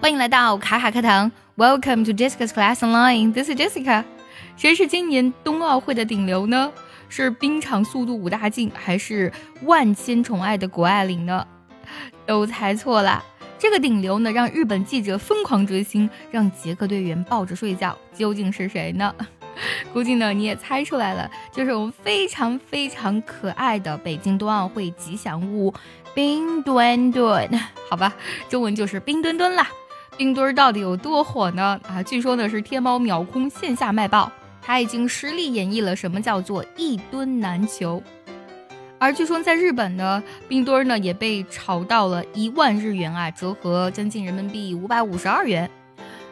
欢迎来到卡卡课堂，Welcome to Jessica's Class Online. This is Jessica. 谁是今年冬奥会的顶流呢？是冰场速度五大靖，还是万千宠爱的谷爱凌呢？都猜错了。这个顶流呢，让日本记者疯狂追星，让捷克队员抱着睡觉，究竟是谁呢？估计呢你也猜出来了，就是我们非常非常可爱的北京冬奥会吉祥物冰墩墩。好吧，中文就是冰墩墩啦。冰墩儿到底有多火呢？啊，据说呢是天猫秒空，线下卖爆。他已经实力演绎了什么叫做一墩难求。而据说在日本呢，冰墩儿呢也被炒到了一万日元啊，折合将近人民币五百五十二元。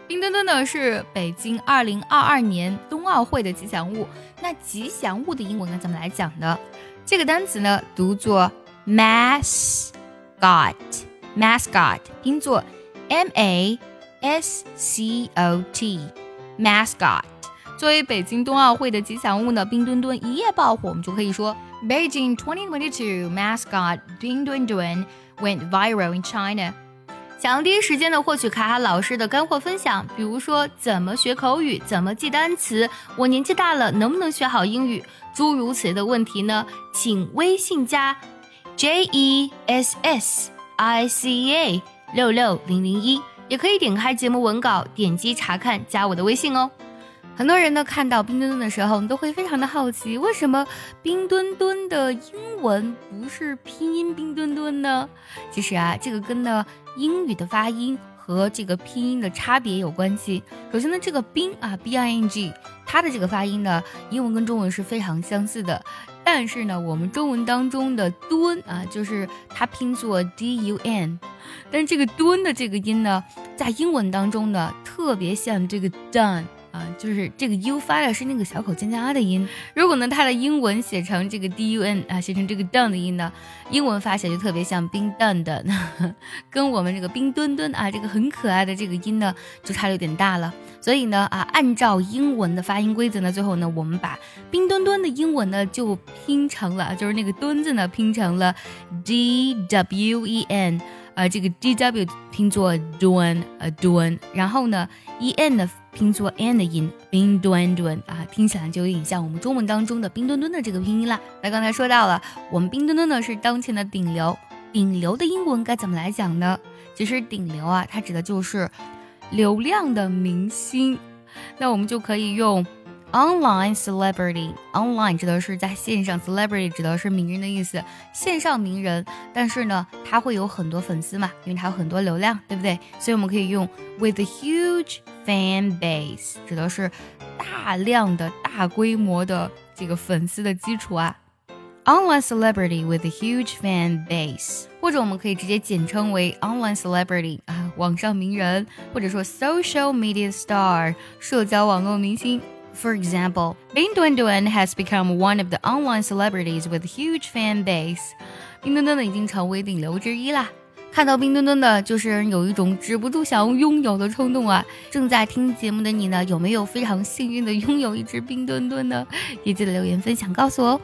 冰墩墩呢是北京二零二二年冬奥会的吉祥物。那吉祥物的英文该怎么来讲呢？这个单词呢读作 mascot，mascot 拼作。M A S C O T，mascot。作为北京冬奥会的吉祥物呢，冰墩墩一夜爆火，我们就可以说，Beijing 2022 mascot 冰墩墩 went viral in China。想要第一时间的获取卡卡老师的干货分享，比如说怎么学口语，怎么记单词，我年纪大了能不能学好英语，诸如此类的问题呢？请微信加 J E S S I C A。六六零零一，也可以点开节目文稿，点击查看，加我的微信哦。很多人呢看到冰墩墩的时候，都会非常的好奇，为什么冰墩墩的英文不是拼音冰墩墩呢？其实啊，这个跟呢英语的发音和这个拼音的差别有关系。首先呢，这个冰啊，b i n g，它的这个发音呢，英文跟中文是非常相似的。但是呢，我们中文当中的蹲啊，就是它拼作 d u n，但是这个蹲的这个音呢，在英文当中呢，特别像这个 done。啊，就是这个 u 发的是那个小口尖尖的音。如果呢，它的英文写成这个 d u n 啊，写成这个 done 的音呢，英文发起来就特别像冰墩的，跟我们这个冰墩墩啊，这个很可爱的这个音呢，就差的有点大了。所以呢，啊，按照英文的发音规则呢，最后呢，我们把冰墩墩的英文呢就拼成了，就是那个墩字呢拼成了 d w e n。呃，这个 D W 拼作墩，呃墩，然后呢，E N 的拼作 N 的音，，bing doon doon 啊，听起来就有点像我们中文当中的冰墩墩的这个拼音啦。那刚才说到了，我们冰墩墩呢是当前的顶流，顶流的英文该怎么来讲呢？其实顶流啊，它指的就是流量的明星，那我们就可以用。Online celebrity，online 指的是在线上，celebrity 指的是名人的意思，线上名人。但是呢，他会有很多粉丝嘛，因为他有很多流量，对不对？所以我们可以用 with a huge fan base，指的是大量的大规模的这个粉丝的基础啊。Online celebrity with a huge fan base，或者我们可以直接简称为 online celebrity 啊，网上名人，或者说 social media star，社交网络明星。For example, Bing Duan Duan has become one of the online celebrities with huge fan base. 冰墩墩呢已经成为顶流之一啦。看到冰墩墩的，就是有一种止不住想要拥有的冲动啊！正在听节目的你呢，有没有非常幸运的拥有一只冰墩墩呢？也记得留言分享告诉我哦。